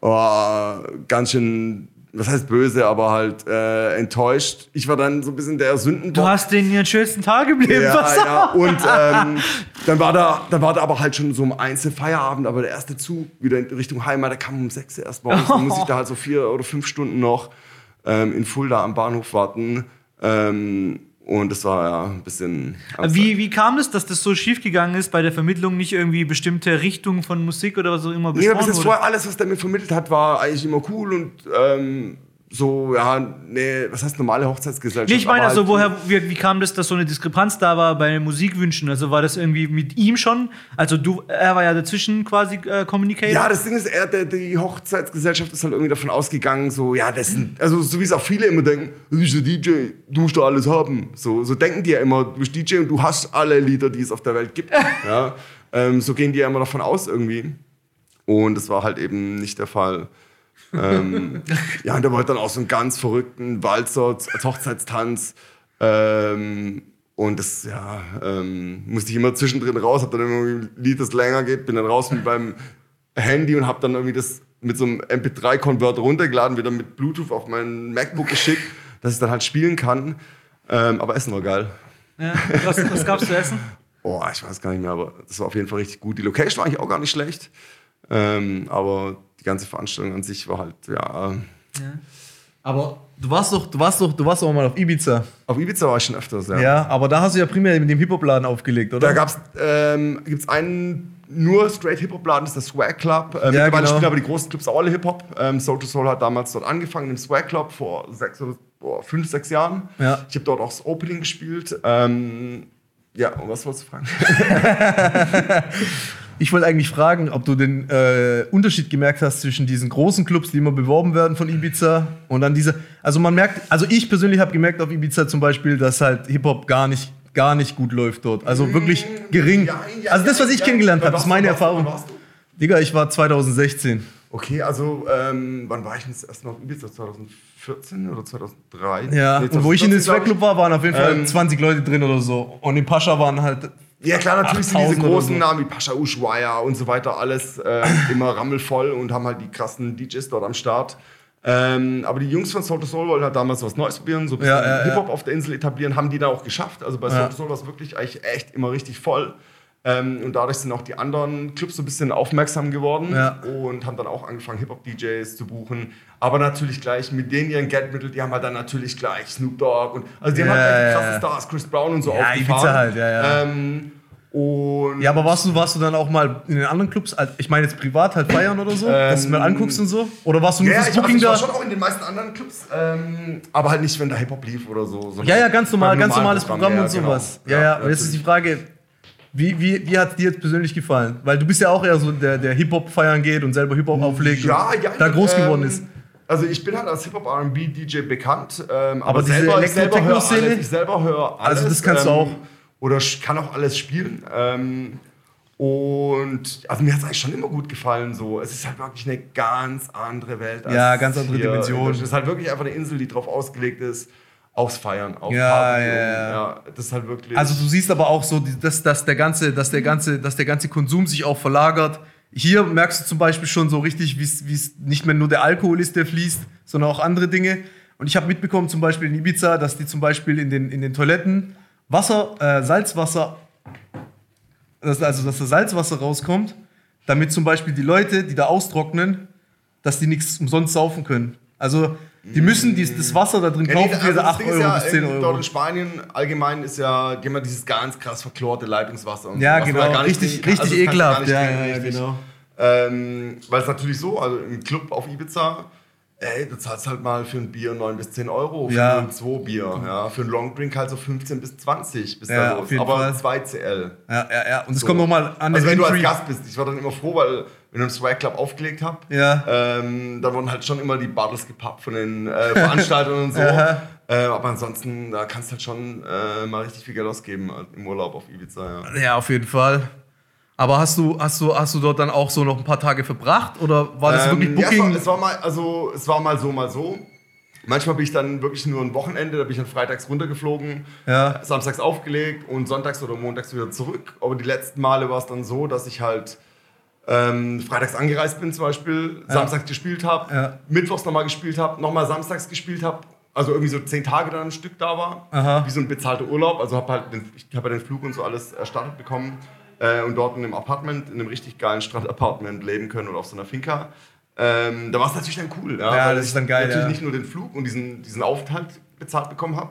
oh, ganz schön, was heißt böse, aber halt äh, enttäuscht. Ich war dann so ein bisschen der Sündenbock. Du hast den ihren schönsten Tag im Leben ja, versaut. ja. Und ähm, dann war da, dann war da aber halt schon so um eins der Feierabend, aber der erste Zug wieder in Richtung Heimat, der kam um sechs erst morgens. Dann muss ich [laughs] da halt so vier oder fünf Stunden noch ähm, in Fulda am Bahnhof warten. Ähm, und das war ja ein bisschen. Wie, wie kam das, dass das so schief gegangen ist bei der Vermittlung, nicht irgendwie bestimmte Richtungen von Musik oder was auch immer besprochen Nee, bis jetzt vorher alles, was der mir vermittelt hat, war eigentlich immer cool und ähm, so, ja, nee, was heißt normale Hochzeitsgesellschaft? Nee, ich meine, also, halt, woher, wie, wie, kam das, dass so eine Diskrepanz da war bei den Musikwünschen? Also war das irgendwie mit ihm schon? Also du, er war ja dazwischen quasi äh, Communicator? Ja, das Ding ist, er, der, die Hochzeitsgesellschaft ist halt irgendwie davon ausgegangen, so, ja, das sind, also so wie es auch viele immer denken, du bist der DJ, du musst doch alles haben. So, so denken die ja immer, du bist DJ und du hast alle Lieder, die es auf der Welt gibt. [laughs] ja, ähm, so gehen die ja immer davon aus irgendwie. Und das war halt eben nicht der Fall ähm, ja, und der wollte dann auch so einen ganz verrückten Walzer als Hochzeitstanz. Ähm, und das, ja, ähm, musste ich immer zwischendrin raus, hab dann irgendwie ein Lied, das länger geht, bin dann raus mit meinem Handy und hab dann irgendwie das mit so einem MP3-Converter runtergeladen, wieder mit Bluetooth auf mein MacBook geschickt, dass ich dann halt spielen kann. Ähm, aber Essen war geil. Ja, was, was gab's zu essen? Boah, ich weiß gar nicht mehr, aber das war auf jeden Fall richtig gut. Die Location war eigentlich auch gar nicht schlecht. Ähm, aber ganze Veranstaltung an sich war halt, ja. ja. Aber du warst doch, du warst doch, du warst auch mal auf Ibiza. Auf Ibiza war ich schon öfters, ja. Ja, aber da hast du ja primär mit dem Hip-Hop-Laden aufgelegt, oder? Da gab's, ähm, gibt's einen nur straight Hip-Hop-Laden, das ist der Swag Club. Ähm, ja, genau. spielen aber die großen Clubs auch alle Hip-Hop. Ähm, Soul to Soul hat damals dort angefangen im Swag Club vor sechs oder boah, fünf, sechs Jahren. Ja. Ich habe dort auch das Opening gespielt. Ähm, ja, und was wolltest du fragen? [laughs] Ich wollte eigentlich fragen, ob du den äh, Unterschied gemerkt hast zwischen diesen großen Clubs, die immer beworben werden von Ibiza und dann diese. Also man merkt, also ich persönlich habe gemerkt auf Ibiza zum Beispiel, dass halt Hip-Hop gar nicht, gar nicht gut läuft dort. Also wirklich gering. Ja, ja, also das, was ich ja, kennengelernt habe, ist meine Erfahrung. Digga, ich war 2016. Okay, also ähm, wann war ich denn das erste Mal auf Ibiza? 2014 oder 2003? Ja, nee, und wo ich in den Swag-Club war, waren auf jeden Fall ähm, 20 Leute drin oder so. Und in Pascha waren halt ja, klar, natürlich sind diese großen so. Namen wie Pascha Ushuaia und so weiter alles äh, immer rammelvoll und haben halt die krassen DJs dort am Start. Ähm, aber die Jungs von Soul to Soul wollten halt damals was Neues probieren, so ein bisschen ja, ja, Hip-Hop ja. auf der Insel etablieren, haben die da auch geschafft. Also bei Soul to Soul war es wirklich eigentlich echt immer richtig voll. Ähm, und dadurch sind auch die anderen Clubs so ein bisschen aufmerksam geworden ja. und haben dann auch angefangen, Hip-Hop-DJs zu buchen. Aber natürlich gleich mit denen ihren Geldmittel, die haben halt dann natürlich gleich Snoop Dogg und also die ja, haben halt ja, krasse Stars, Chris Brown und so ja, aufgefahren. Halt, ja, ja. Ähm, und ja, aber warst du, warst du dann auch mal in den anderen Clubs, ich meine jetzt privat halt feiern oder so, ähm, dass du mal anguckst und so? Oder warst du nur ja, fürs Booking da? Ich war schon auch in den meisten anderen Clubs, ähm, aber halt nicht, wenn da Hip-Hop lief oder so. Ja, ja, ganz normal, ganz normales Programm, Programm und sowas. Genau. Ja, ja, und jetzt ist die Frage, wie, wie, wie hat es dir jetzt persönlich gefallen? Weil du bist ja auch eher so der, der Hip-Hop feiern geht und selber Hip-Hop auflegt ja, ja, da groß ähm, geworden ist. Also ich bin halt als Hip-Hop R&B DJ bekannt, ähm, aber, aber selber, ich selber höre alles. Ich selber höre alles. Also das kannst ähm, du auch. Oder kann auch alles spielen. Ähm, und also mir hat es eigentlich schon immer gut gefallen. So. Es ist halt wirklich eine ganz andere Welt. Als ja, ganz andere. Dimension. Es ist halt wirklich einfach eine Insel, die darauf ausgelegt ist, aufs Feiern, auf ja, Party. Ja, ja. ja, das ist halt wirklich. Also du siehst aber auch so, dass, dass, der ganze, dass, der ganze, dass der ganze Konsum sich auch verlagert. Hier merkst du zum Beispiel schon so richtig, wie es nicht mehr nur der Alkohol ist, der fließt, sondern auch andere Dinge. Und ich habe mitbekommen, zum Beispiel in Ibiza, dass die zum Beispiel in den, in den Toiletten Wasser, äh, Salzwasser dass, also dass das Salzwasser rauskommt, damit zum Beispiel die Leute, die da austrocknen, dass die nichts umsonst saufen können. Also die müssen dies, das Wasser da drin kaufen für also 8 Euro ja, bis 10 Euro. Dort in Spanien allgemein ist ja immer dieses ganz krass verklorte Leitungswasser. Und ja, genau. Richtig, richtig also ekelhaft. Ja, ja, ja, genau. Ähm, weil es natürlich so, also im Club auf Ibiza, Ey, du zahlst halt mal für ein Bier 9 bis 10 Euro, für Ja. ein 2 Bier. Ja. Für ein Longdrink halt so 15 bis 20 bis Ja, da los. Aber Fall. 2 CL. Ja, ja, ja. Und es So. kommt nochmal an Also wenn du als Entry- Gast bist, ich war dann immer froh, weil ich im Swag Club aufgelegt habe, Ja. ähm, da wurden halt schon immer die Bartels gepappt von den äh, Veranstaltern und so. [laughs] Äh, aber ansonsten, da kannst du halt schon äh, mal richtig viel Geld ausgeben äh, im Urlaub auf Ibiza. Ja. Ja, auf jeden Fall. Aber hast du, hast du, hast du dort dann auch so noch ein paar Tage verbracht? Oder war das wirklich Ähm, ja, Booking? es, war, es war mal, also es war mal so, mal so. Manchmal bin ich dann wirklich nur ein Wochenende, da bin ich dann freitags runtergeflogen, Ja. samstags aufgelegt und sonntags oder montags wieder zurück. Aber die letzten Male war es dann so, dass ich halt ähm, freitags angereist bin zum Beispiel, samstags gespielt habe, Ja. mittwochs nochmal gespielt habe, nochmal samstags gespielt habe. Also irgendwie so zehn Tage dann am Stück da war, Aha. wie so ein bezahlter Urlaub. Also habe halt den, ich habe ja den Flug und so alles erstattet bekommen äh, und dort in einem Apartment, in einem richtig geilen Strand-Apartment leben können oder auf so einer Finca. Ähm, da war es natürlich dann cool. Ja, Ja, weil das ich ist dann geil, Natürlich ja. nicht nur den Flug und diesen, diesen Aufenthalt bezahlt bekommen habe,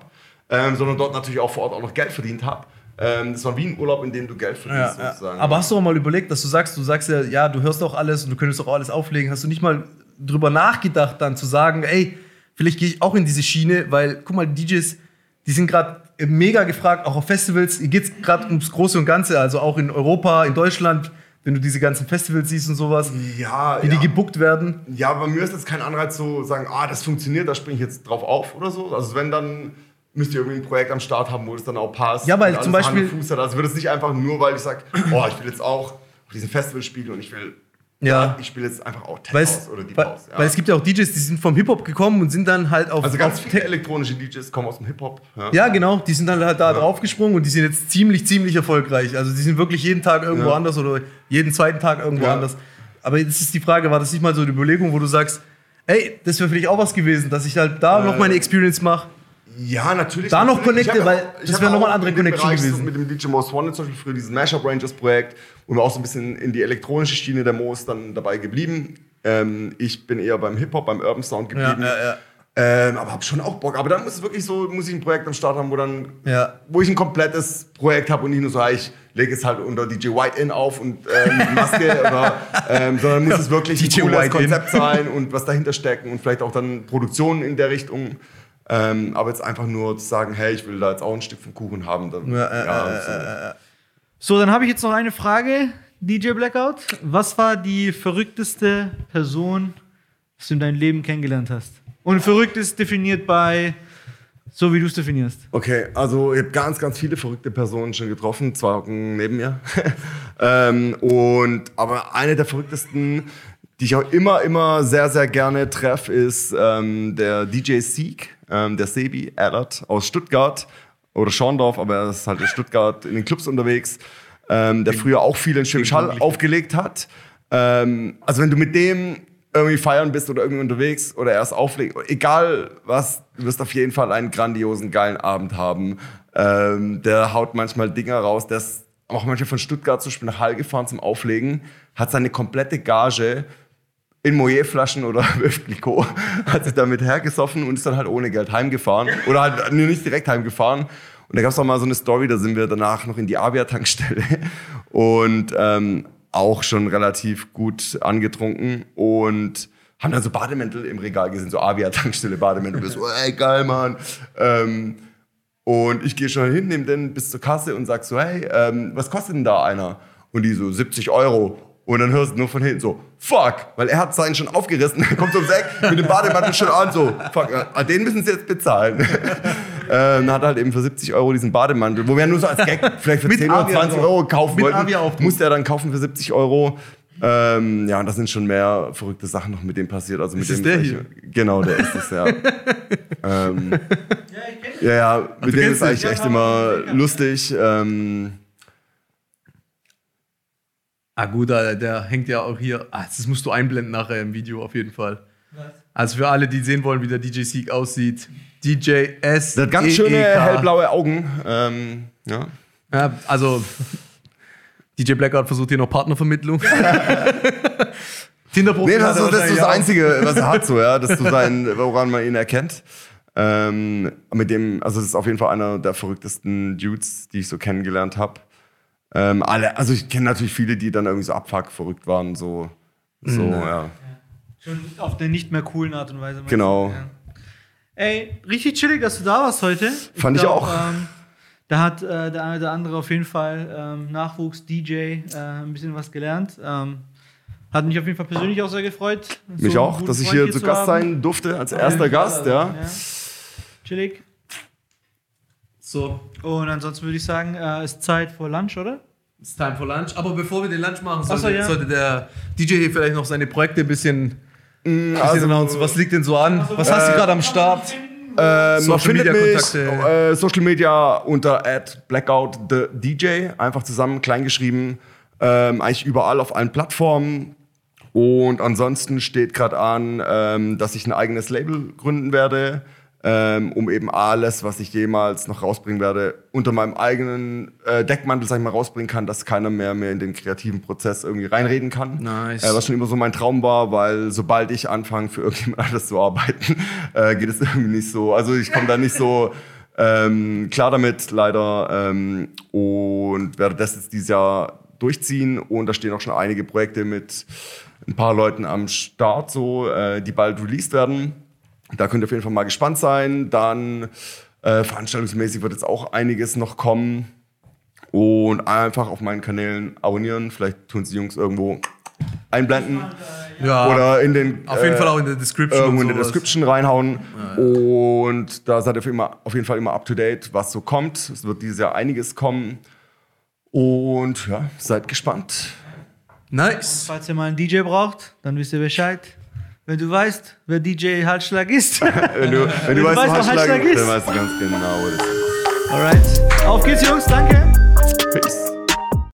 ähm, sondern dort natürlich auch vor Ort auch noch Geld verdient habe. Ähm, das war wie ein Urlaub, in dem du Geld verdienst, ja. sozusagen. Aber hast du auch mal überlegt, dass du sagst, du sagst ja, ja, du hörst auch alles und du könntest auch alles auflegen. Hast du nicht mal drüber nachgedacht, dann zu sagen, ey, vielleicht gehe ich auch in diese Schiene, weil, guck mal, die DJs, die sind gerade mega gefragt, auch auf Festivals. Hier geht es gerade ums Große und Ganze, also auch in Europa, in Deutschland, wenn du diese ganzen Festivals siehst und sowas, ja, wie ja. die gebuckt werden. Ja, bei mir ist jetzt kein Anreiz zu sagen, ah, das funktioniert, da springe ich jetzt drauf auf oder so. Also wenn dann müsst ihr irgendwie ein Projekt am Start haben, wo das dann auch passt. Ja, weil zum Beispiel- Fuß hat. Also wird es nicht einfach nur, weil ich sage, oh, ich will jetzt auch auf diesem Festival spielen und ich will, Ja. ich spiele jetzt einfach auch Tech House oder Deep weil, House. Ja. weil es gibt ja auch DJs, die sind vom Hip-Hop gekommen und sind dann halt auf. also ganz auf viele elektronische DJs kommen aus dem Hip-Hop. Ja. Ja, genau, die sind dann halt da draufgesprungen und die sind jetzt ziemlich, ziemlich erfolgreich. Also die sind wirklich jeden Tag irgendwo anders oder jeden zweiten Tag irgendwo anders. Aber jetzt ist die Frage, war das nicht mal so eine Überlegung, wo du sagst, ey, das wäre vielleicht auch was gewesen, dass ich halt da noch meine Experience mache? Ja, natürlich. Da noch connecte, weil ja auch- das ich hab wär ja noch mal auch andere in Connection gewesen. Mit dem DJ Most Wanted zum Beispiel früher dieses Mashup Rangers Projekt, wir auch so ein bisschen in die elektronische Schiene der Moos dann dabei geblieben. Ähm, ich bin eher beim Hip-Hop, beim Urban Sound geblieben. ja. Ähm, aber hab schon auch Bock. Aber dann muss es wirklich so, muss ich ein Projekt am Start haben, wo dann, Ja. wo ich ein komplettes Projekt habe und nicht nur so, ich lege es halt unter DJ White In auf und ähm, Maske [laughs] oder, ähm, sondern muss es wirklich DJ ein [laughs] cooles White In. Konzept sein und was dahinter stecken und vielleicht auch dann Produktionen in der Richtung. Ähm, aber jetzt einfach nur zu sagen, hey, ich will da jetzt auch ein Stück vom Kuchen haben. Dann, Ja, äh, ja, äh, so. So, dann habe ich jetzt noch eine Frage, DJ Blackout. Was war die verrückteste Person, die du in deinem Leben kennengelernt hast? Und verrückt ist definiert bei so, wie du es definierst. Okay, also ich habe ganz, ganz viele verrückte Personen schon getroffen, zwei hocken neben mir. [laughs] ähm, und aber eine der verrücktesten, die ich auch immer, immer sehr, sehr gerne treffe, ist ähm, der DJ Sieg, ähm, der Sebi Allert aus Stuttgart oder Schorndorf, aber er ist halt in Stuttgart in den Clubs unterwegs, ähm, der früher auch viel in Schwäbisch Hall aufgelegt hat. Ähm, also wenn du mit dem irgendwie feiern bist oder irgendwie unterwegs oder erst auflegen, egal was, du wirst auf jeden Fall einen grandiosen, geilen Abend haben. Ähm, der haut manchmal Dinger raus, der ist auch manchmal von Stuttgart zum Beispiel nach Hall gefahren zum Auflegen, hat seine komplette Gage in Moët-Flaschen oder [laughs] Clicquot, hat sich damit hergesoffen und ist dann halt ohne Geld heimgefahren. Oder halt nur nicht direkt heimgefahren. Und da gab es auch mal so eine Story, da sind wir danach noch in die Avia-Tankstelle [laughs] und ähm, auch schon relativ gut angetrunken und haben dann so Bademäntel im Regal gesehen, so Avia-Tankstelle Bademäntel. Und so, [laughs] ey, geil, Mann. Ähm, und ich gehe schon hin, nehme den bis zur Kasse und sag so, hey, ähm, was kostet denn da einer? Und die so, 70 Euro. Und dann hörst du nur von hinten so, fuck, weil er hat seinen schon aufgerissen, [laughs] er kommt ums Eck mit dem Bademantel schon an, so, fuck, äh, den müssen sie jetzt bezahlen. [laughs] ähm, hat halt eben für 70 Euro diesen Bademantel, wo wir nur so als Gag vielleicht für Mit 10 oder Avia 20 drauf. Euro kaufen Mit wollten, musste er dann kaufen für 70 Euro. Ähm, ja, und da sind schon mehr verrückte Sachen noch mit dem passiert. Also mit Ist dem der hier? Genau, der ist es, ja. [laughs] ähm, ja, ja, mit dem ist eigentlich echt immer lustig. Ähm, Ah gut, der, der hängt ja auch hier. Ah, das musst du einblenden nachher im Video auf jeden Fall. Also für alle, die sehen wollen, wie der DJ Sieg aussieht. DJ S. der hat ganz E schöne hellblaue Augen. Ähm, ja. Ja, also DJ Blackout versucht hier noch Partnervermittlung. [laughs] Tinder-Profil Nee, das, ist, das ist das. Einzige, was er hat, so, ja, dass du [laughs] sein, woran man ihn erkennt. Ähm, mit dem, also das ist auf jeden Fall einer der verrücktesten Dudes, die ich so kennengelernt habe. Ähm, alle, also ich kenne natürlich viele, die dann irgendwie so abfuck verrückt waren, so, so, Mhm. ja. Schon auf eine nicht mehr coolen Art und Weise. Genau. Ja. Ey, richtig chillig, dass du da warst heute. Fand ich glaub, auch. Ähm, da hat äh, der eine oder andere auf jeden Fall ähm, Nachwuchs, DJ, äh, ein bisschen was gelernt. Ähm, hat mich auf jeden Fall persönlich auch sehr gefreut. so Mich einen auch, dass ich hier zu zu Gast haben. sein durfte, als erster Gast, ja. Ja. Chillig. So, Und ansonsten würde ich sagen, äh, ist Zeit für Lunch, oder? it's time for lunch. Aber bevor wir den Lunch machen, Ach so, sollte, ja. sollte der DJ hier vielleicht noch seine Projekte ein bisschen, bisschen also- announcen. Was liegt denn so an? Was hast du gerade am Start? Ähm, Social Media mich Kontakte. äh, Social Media unter blackout the DJ, einfach zusammen kleingeschrieben. Ähm, eigentlich überall auf allen Plattformen. Und ansonsten steht gerade an, ähm, dass ich ein eigenes Label gründen werde, ähm, um eben alles, was ich jemals noch rausbringen werde, unter meinem eigenen äh, Deckmantel, sag ich mal, rausbringen kann, dass keiner mehr, mehr in den kreativen Prozess irgendwie reinreden kann. Nice. Äh, was schon immer so mein Traum war, weil sobald ich anfange, für irgendjemand [laughs] anderes zu arbeiten, [laughs] äh, geht es irgendwie nicht so. Also ich komme da nicht so ähm, klar damit, leider. Ähm, und werde das jetzt dieses Jahr durchziehen. Und da stehen auch schon einige Projekte mit ein paar Leuten am Start, so, äh, die bald released werden. Da könnt ihr auf jeden Fall mal gespannt sein. Dann äh, veranstaltungsmäßig wird jetzt auch einiges noch kommen. Und einfach auf meinen Kanälen abonnieren. Vielleicht tun es die Jungs irgendwo einblenden. Ja, Oder in den. auf jeden äh, Fall auch in der Description. irgendwo und in der. Description reinhauen. Und da seid ihr auf, immer, auf jeden Fall immer up to date, was so kommt. Es wird dieses Jahr einiges kommen. Und ja, seid gespannt. Nice. Falls ihr mal einen DJ braucht, dann wisst ihr Bescheid. Wenn du weißt, wer DJ Halsschlag ist. [laughs] Wenn du, wenn du, du weißt, weißt, Handschlag ist, ist. dann weißt du ganz genau, wo das ist. Alright. Auf geht's, Jungs. Danke. Peace.